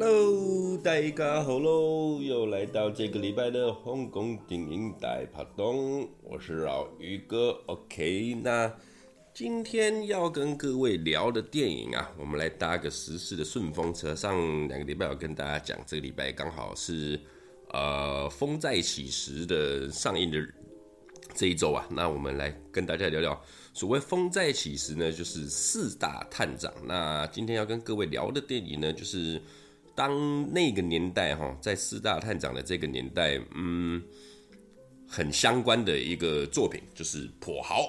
Hello，大家好喽！又来到这个礼拜的香港电影大拍档，我是老于哥。OK，那今天要跟各位聊的电影啊，我们来搭个时事的顺风车。上两个礼拜我跟大家讲，这个礼拜刚好是呃《风再起时》的上映的这一周啊，那我们来跟大家聊聊。所谓“风再起时”呢，就是四大探长。那今天要跟各位聊的电影呢，就是当那个年代哈，在四大探长的这个年代，嗯，很相关的一个作品，就是《跛豪》，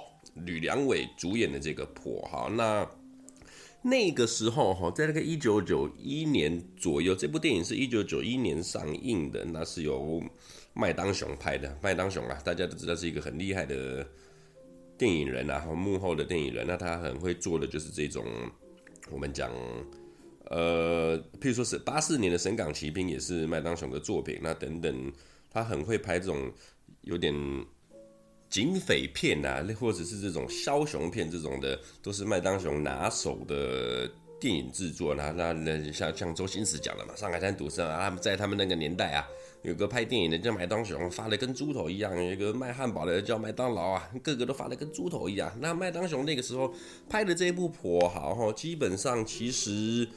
吕良伟主演的这个《跛豪》。那那个时候哈，在那个一九九一年左右，这部电影是一九九一年上映的，那是由麦当雄拍的。麦当雄啊，大家都知道是一个很厉害的。电影人啊，幕后的电影人，那他很会做的就是这种，我们讲，呃，譬如说是八四年的《神港奇兵》也是麦当雄的作品，那等等，他很会拍这种有点警匪片啊，或者是这种枭雄片这种的，都是麦当雄拿手的电影制作。那那那像像周星驰讲的嘛，《上海滩赌圣》啊，在他们那个年代啊。有个拍电影的叫麦当雄，发的跟猪头一样；有一个卖汉堡的叫麦当劳啊，个个都发的跟猪头一样。那麦当雄那个时候拍的这一部《跛豪》哈，基本上其实，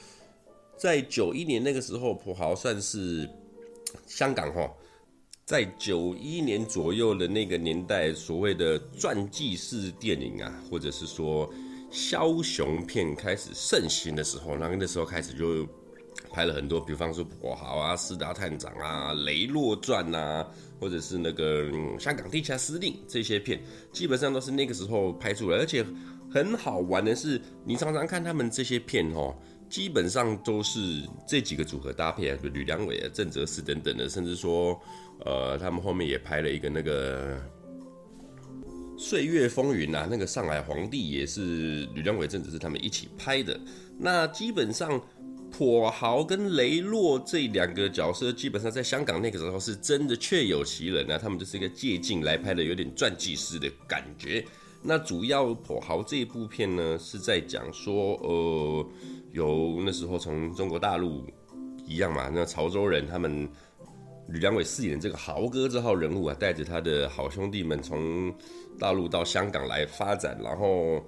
在九一年那个时候，《跛豪》算是香港哈，在九一年左右的那个年代，所谓的传记式电影啊，或者是说枭雄片开始盛行的时候，那那时候开始就。拍了很多，比方说《跛豪》啊，《四大探长》啊，《雷洛传》啊，或者是那个、《香港地下司令》这些片，基本上都是那个时候拍出来。而且很好玩的是，你常常看他们这些片哦，基本上都是这几个组合搭配啊，吕良伟啊、郑则仕等等的，甚至说，呃，他们后面也拍了一个那个《岁月风云》啊，那个上海皇帝也是吕良伟、郑则仕他们一起拍的。那基本上。跛豪跟雷洛这两个角色，基本上在香港那个时候是真的确有其人啊，他们就是一个借镜来拍的，有点传记式的感觉。那主要跛豪这一部片呢，是在讲说，呃，有那时候从中国大陆一样嘛，那潮州人他们吕良伟饰演这个豪哥这号人物啊，带着他的好兄弟们从大陆到香港来发展，然后。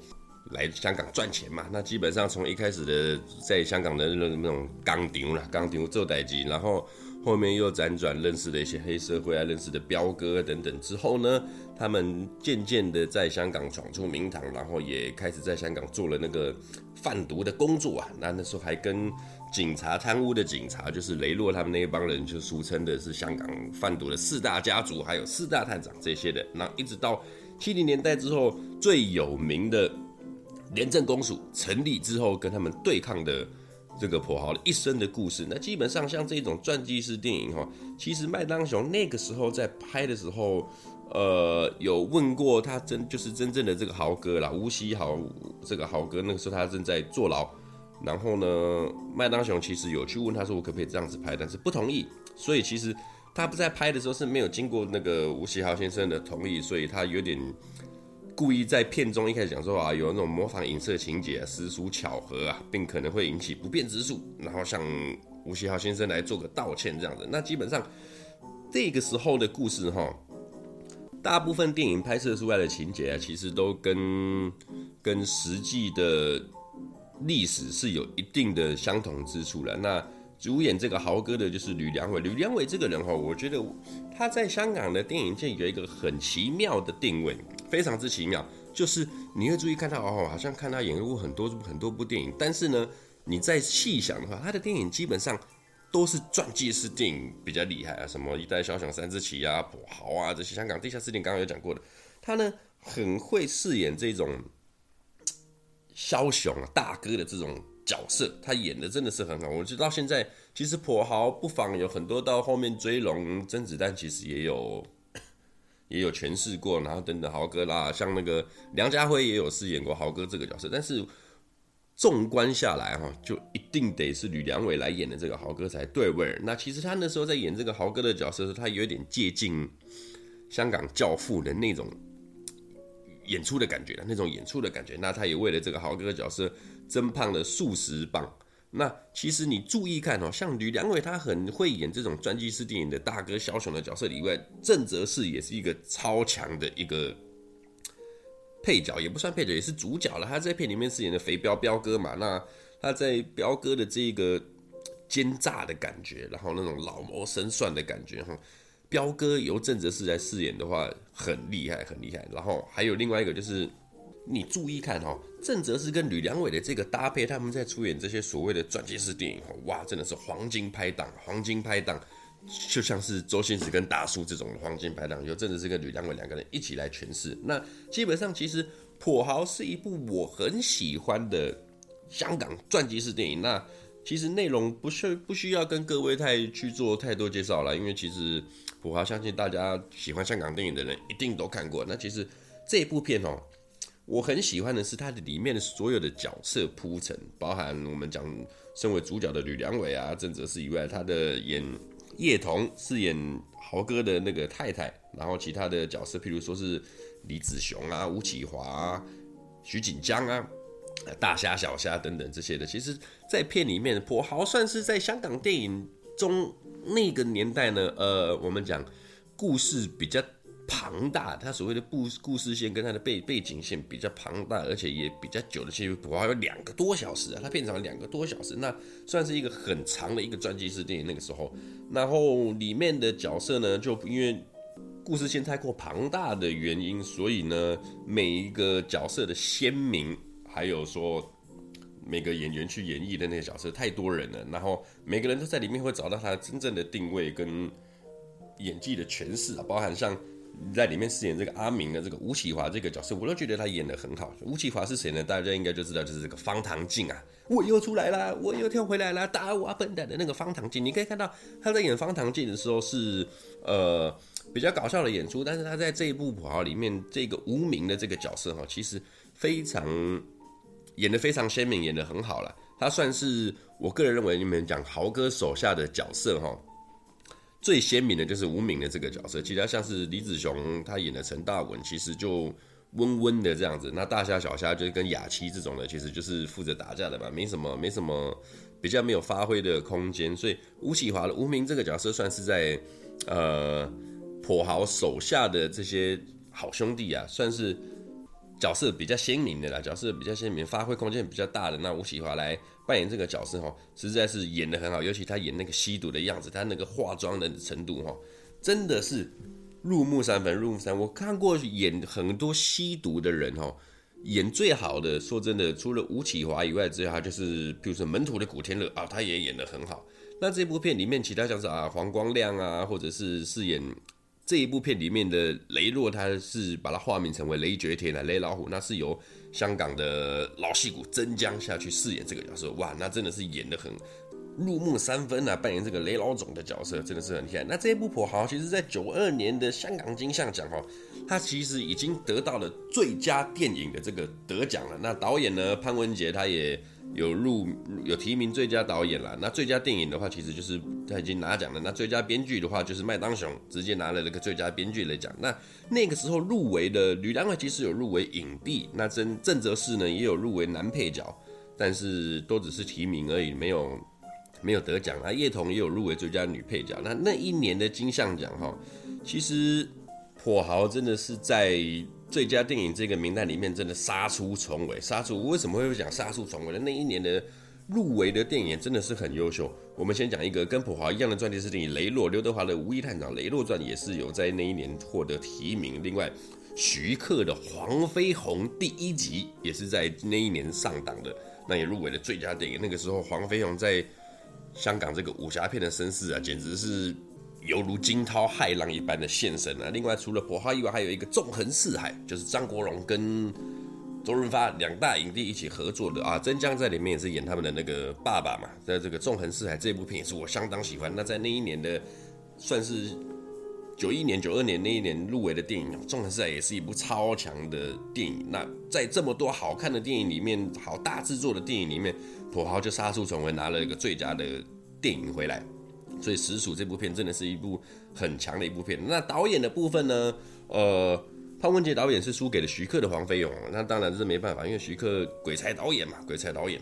来香港赚钱嘛？那基本上从一开始的在香港的那那种港牛啦，港牛做代机，然后后面又辗转认识了一些黑社会啊，认识的彪哥等等之后呢，他们渐渐的在香港闯出名堂，然后也开始在香港做了那个贩毒的工作啊。那那时候还跟警察贪污的警察，就是雷洛他们那一帮人，就俗称的是香港贩毒的四大家族，还有四大探长这些的。那一直到七零年代之后，最有名的。廉政公署成立之后，跟他们对抗的这个跛豪的一生的故事，那基本上像这种传记式电影哈，其实麦当雄那个时候在拍的时候，呃，有问过他真就是真正的这个豪哥啦，吴锡豪这个豪哥，那个时候他正在坐牢，然后呢，麦当雄其实有去问他说我可不可以这样子拍，但是不同意，所以其实他不在拍的时候是没有经过那个吴锡豪先生的同意，所以他有点。故意在片中一开始讲说啊，有那种模仿影射情节，实属巧合啊，并可能会引起不便之处，然后向吴锡豪先生来做个道歉这样子。那基本上这个时候的故事哈，大部分电影拍摄出来的情节啊，其实都跟跟实际的历史是有一定的相同之处了。那主演这个豪哥的就是吕良伟，吕良伟这个人哈，我觉得他在香港的电影界有一个很奇妙的定位。非常之奇妙，就是你会注意看他哦，好像看他演过很多很多部电影，但是呢，你再细想的话，他的电影基本上都是传记式电影比较厉害啊，什么一代枭雄三字棋啊、跛豪啊这些香港地下司令刚刚有讲过的，他呢很会饰演这种枭雄大哥的这种角色，他演的真的是很好。我觉得到现在，其实跛豪不妨有很多到后面追龙甄子丹其实也有。也有诠释过，然后等等豪哥啦，像那个梁家辉也有饰演过豪哥这个角色，但是纵观下来哈，就一定得是吕良伟来演的这个豪哥才对味儿。那其实他那时候在演这个豪哥的角色时，他有点接近香港教父的那种演出的感觉，那种演出的感觉。那他也为了这个豪哥的角色增胖了数十磅。那其实你注意看哦，像吕良伟他很会演这种传记式电影的大哥小熊的角色里外，郑则仕也是一个超强的一个配角，也不算配角，也是主角了。他在片里面饰演的肥彪彪哥嘛，那他在彪哥的这个奸诈的感觉，然后那种老谋深算的感觉哈，彪哥由郑则仕来饰演的话，很厉害，很厉害。然后还有另外一个就是。你注意看哈，郑则仕跟吕良伟的这个搭配，他们在出演这些所谓的传记式电影，哇，真的是黄金拍档，黄金拍档，就像是周星驰跟大叔这种黄金拍档，由郑则仕跟吕良伟两个人一起来诠释。那基本上，其实《跛豪》是一部我很喜欢的香港传记式电影。那其实内容不需不需要跟各位太去做太多介绍了，因为其实《跛豪》相信大家喜欢香港电影的人一定都看过。那其实这部片哦。我很喜欢的是它的里面的所有的角色铺陈，包含我们讲身为主角的吕良伟啊、郑则仕以外，他的演叶童饰演豪哥的那个太太，然后其他的角色，譬如说是李子雄啊、吴启华、徐锦江啊、大虾、小虾等等这些的，其实，在片里面，跛豪算是在香港电影中那个年代呢，呃，我们讲故事比较。庞大，它所谓的故故事线跟它的背背景线比较庞大，而且也比较久的，其实跛豪有两个多小时啊，它片长两个多小时，那算是一个很长的一个传记式电影。那个时候，然后里面的角色呢，就因为故事线太过庞大的原因，所以呢，每一个角色的鲜明，还有说每个演员去演绎的那个角色太多人了，然后每个人都在里面会找到他真正的定位跟演技的诠释啊，包含像。在里面饰演这个阿明的这个吴启华这个角色，我都觉得他演得很好。吴启华是谁呢？大家应该就知道，就是这个方唐镜啊，我又出来了，我又跳回来了，打我笨蛋的那个方唐镜。你可以看到他在演方唐镜的时候是呃比较搞笑的演出，但是他在这一部跛豪里面这个无名的这个角色哈，其实非常演得非常鲜明，演得很好了。他算是我个人认为，你们讲豪哥手下的角色哈。最鲜明的就是无名的这个角色，其他像是李子雄他演的陈大文，其实就温温的这样子。那大虾小虾就是跟雅琪这种的，其实就是负责打架的嘛，没什么没什么比较没有发挥的空间。所以吴启华的无名这个角色算是在呃跛豪手下的这些好兄弟啊，算是。角色比较鲜明的啦，角色比较鲜明，发挥空间比较大的那吴启华来扮演这个角色哈，实在是演得很好，尤其他演那个吸毒的样子，他那个化妆的程度哈，真的是入木三分，入木三分。我看过演很多吸毒的人哈，演最好的，说真的，除了吴启华以外，之外就是，比如说门徒的古天乐啊，他也演得很好。那这部片里面其他像是啊黄光亮啊，或者是饰演。这一部片里面的雷洛，他是把他化名成为雷绝天啊，雷老虎，那是由香港的老戏骨曾江下去饰演这个角色，哇，那真的是演得很入木三分啊，扮演这个雷老总的角色，真的是很厉害。那这一部跛豪，其实在九二年的香港金像奖哈，他其实已经得到了最佳电影的这个得奖了。那导演呢，潘文杰他也。有入有提名最佳导演啦，那最佳电影的话，其实就是他已经拿奖了。那最佳编剧的话，就是麦当雄直接拿了那个最佳编剧的奖。那那个时候入围的吕良伟其实有入围影帝，那郑郑则仕呢也有入围男配角，但是都只是提名而已，没有没有得奖啊。叶童也有入围最佳女配角。那那一年的金像奖哈，其实跛豪真的是在。最佳电影这个名单里面真的杀出重围，杀出为什么会讲杀出重围呢？那一年的入围的电影真的是很优秀。我们先讲一个跟普华一样的传记式电影《雷洛》，刘德华的《无意探长雷洛传》也是有在那一年获得提名。另外，徐克的《黄飞鸿》第一集也是在那一年上档的，那也入围了最佳电影。那个时候，黄飞鸿在香港这个武侠片的声势啊，简直是。犹如惊涛骇浪一般的现身啊！另外，除了跛豪以外，还有一个纵横四海，就是张国荣跟周润发两大影帝一起合作的啊。曾江在里面也是演他们的那个爸爸嘛。在这个纵横四海这部片也是我相当喜欢。那在那一年的算是九一年、九二年那一年入围的电影，纵横四海也是一部超强的电影。那在这么多好看的电影里面，好大制作的电影里面，跛豪就杀出重围，拿了一个最佳的电影回来。所以实属这部片真的是一部很强的一部片。那导演的部分呢？呃，潘文杰导演是输给了徐克的黄飞鸿。那当然这是没办法，因为徐克鬼才导演嘛，鬼才导演。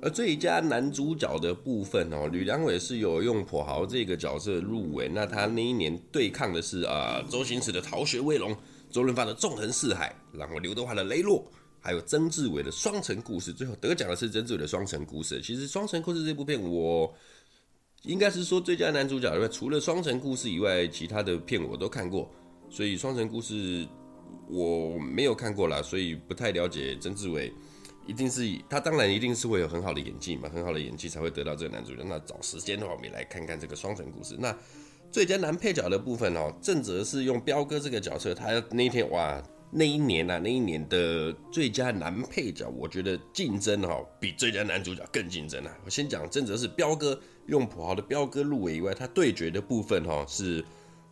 而最佳男主角的部分哦，吕良伟是有用跛豪这个角色入围。那他那一年对抗的是啊、呃，周星驰的《逃学威龙》，周润发的《纵横四海》，然后刘德华的《雷洛》，还有曾志伟的《双城故事》。最后得奖的是曾志伟的《双城故事》。其实《双城故事》这部片，我应该是说最佳男主角以外，除了《双城故事》以外，其他的片我都看过。所以《双城故事》我没有看过啦，所以不太了解曾志伟。一定是他，当然一定是会有很好的演技嘛，很好的演技才会得到这个男主角。那找时间的话，我们也来看看这个双城故事。那最佳男配角的部分哦，郑则是用彪哥这个角色，他那天哇，那一年啊，那一年的最佳男配角，我觉得竞争哈比最佳男主角更竞争啊。我先讲郑则是彪哥用跛豪的彪哥入围以外，他对决的部分哈是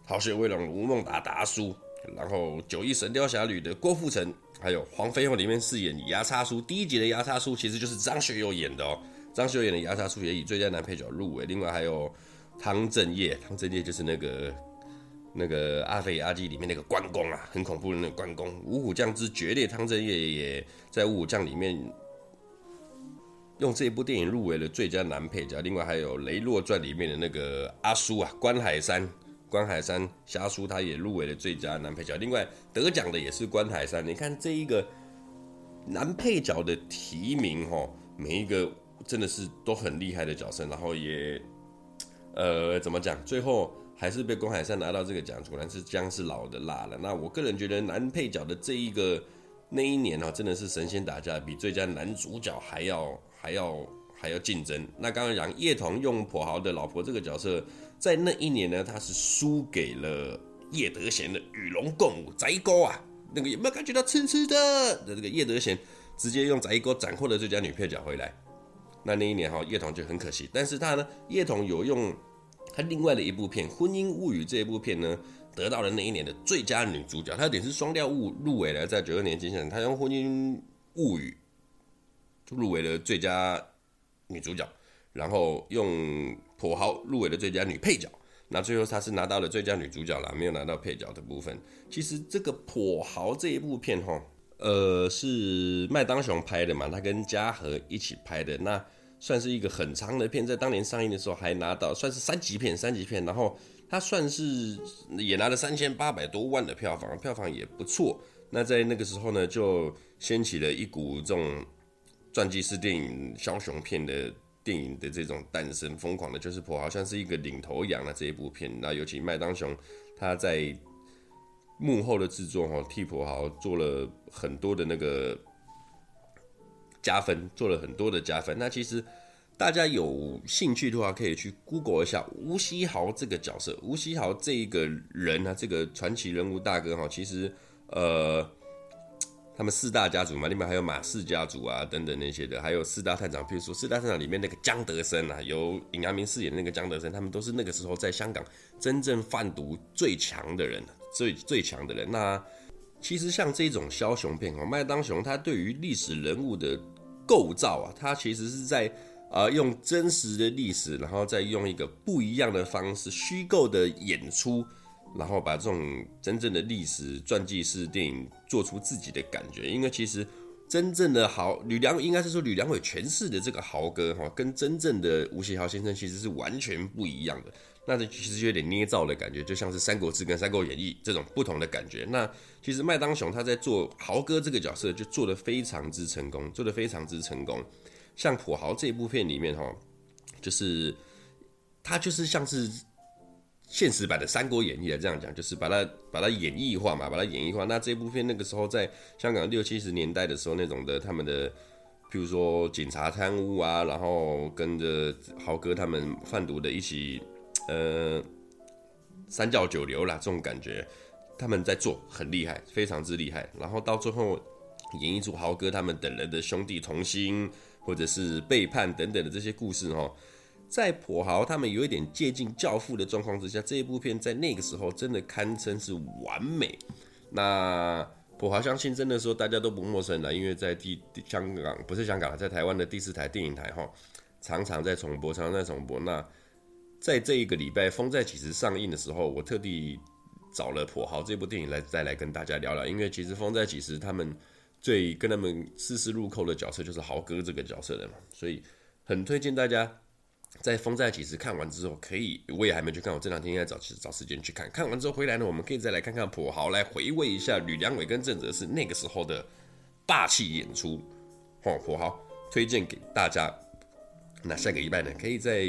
逃学威龙吴孟达达叔，然后九一神雕侠侣的郭富城。还有黄飞鸿里面饰演牙叉叔，第一集的牙叉叔其实就是张学友演的哦。张学友演的牙叉叔也以最佳男配角入围。另外还有汤镇业，汤镇业就是那个那个阿飞阿基里面那个关公啊，很恐怖的那个关公。五虎将之决裂，汤镇业也在五虎将里面用这部电影入围了最佳男配角。另外还有雷洛传里面的那个阿叔啊，关海山。关海山侠叔，他也入围了最佳男配角。另外得奖的也是关海山。你看这一个男配角的提名，哦，每一个真的是都很厉害的角色。然后也，呃，怎么讲？最后还是被关海山拿到这个奖，果然是姜是老的辣了。那我个人觉得男配角的这一个那一年哦，真的是神仙打架，比最佳男主角还要还要还要竞争。那刚刚讲叶童用跛豪的老婆这个角色。在那一年呢，他是输给了叶德娴的《与龙共舞》宅沟啊，那个有没有感觉到痴痴的？的这个叶德娴直接用宅沟斩获了最佳女配角回来。那那一年哈，叶童就很可惜。但是他呢，叶童有用他另外的一部片《婚姻物语》这一部片呢，得到了那一年的最佳女主角。他有点是双料物入围了，在九二年金像她，用《婚姻物语》入围了最佳女主角，然后用。跛豪入围了最佳女配角，那最后她是拿到了最佳女主角啦，没有拿到配角的部分。其实这个跛豪这一部片哈，呃，是麦当雄拍的嘛，他跟嘉禾一起拍的，那算是一个很长的片，在当年上映的时候还拿到算是三级片，三级片，然后他算是也拿了三千八百多万的票房，票房也不错。那在那个时候呢，就掀起了一股这种传记式电影枭雄片的。电影的这种诞生，疯狂的就是跛豪像是一个领头羊的这一部片。那尤其麦当雄他在幕后的制作哈，替跛豪做了很多的那个加分，做了很多的加分。那其实大家有兴趣的话，可以去 Google 一下吴锡豪这个角色。吴锡豪这一个人啊，这个传奇人物大哥哈，其实呃。他们四大家族嘛，里面还有马氏家族啊，等等那些的，还有四大探长，譬如说四大探长里面那个江德森啊，由尹扬明饰演那个江德森，他们都是那个时候在香港真正贩毒最强的人，最最强的人。那其实像这种枭雄片哦，麦当雄他对于历史人物的构造啊，他其实是在啊、用真实的历史，然后再用一个不一样的方式，虚构的演出。然后把这种真正的历史传记式电影做出自己的感觉，因为其实真正的豪吕良应该是说吕良伟诠释的这个豪哥哈，跟真正的吴锡豪先生其实是完全不一样的。那这其实就有点捏造的感觉，就像是《三国志》跟《三国演义》这种不同的感觉。那其实麦当雄他在做豪哥这个角色就做得非常之成功，做得非常之成功。像跛豪这一部片里面哈，就是他就是像是。现实版的《三国演义》来这样讲，就是把它把它演绎化嘛，把它演绎化。那这部片那个时候在香港六七十年代的时候，那种的他们的，譬如说警察贪污啊，然后跟着豪哥他们贩毒的一起，呃，三教九流啦，这种感觉，他们在做很厉害，非常之厉害。然后到最后演绎出豪哥他们等人的兄弟同心，或者是背叛等等的这些故事哦。在跛豪他们有一点接近教父的状况之下，这一部片在那个时候真的堪称是完美。那跛豪相信真的说大家都不陌生了，因为在第香港不是香港，在台湾的第四台电影台哈，常常在重播，常常在重播。那在这一个礼拜《风再起时》上映的时候，我特地找了跛豪这部电影来再来跟大家聊聊，因为其实《风再起时》他们最跟他们丝丝入扣的角色就是豪哥这个角色的嘛，所以。很推荐大家在《风再起时》看完之后，可以我也还没去看，我这两天应该找找时间去看。看完之后回来呢，我们可以再来看看跛豪，来回味一下吕良伟跟郑则仕那个时候的霸气演出。哦，跛豪推荐给大家。那下个礼拜呢，可以在。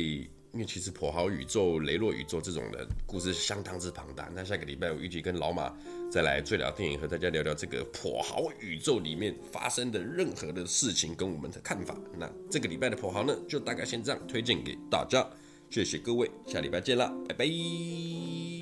因为其实跛豪宇宙、雷洛宇宙这种的故事相当之庞大。那下个礼拜我预计跟老马再来最聊电影，和大家聊聊这个跛豪宇宙里面发生的任何的事情跟我们的看法。那这个礼拜的跛豪呢，就大概先这样推荐给大家。谢谢各位，下礼拜见啦，拜拜。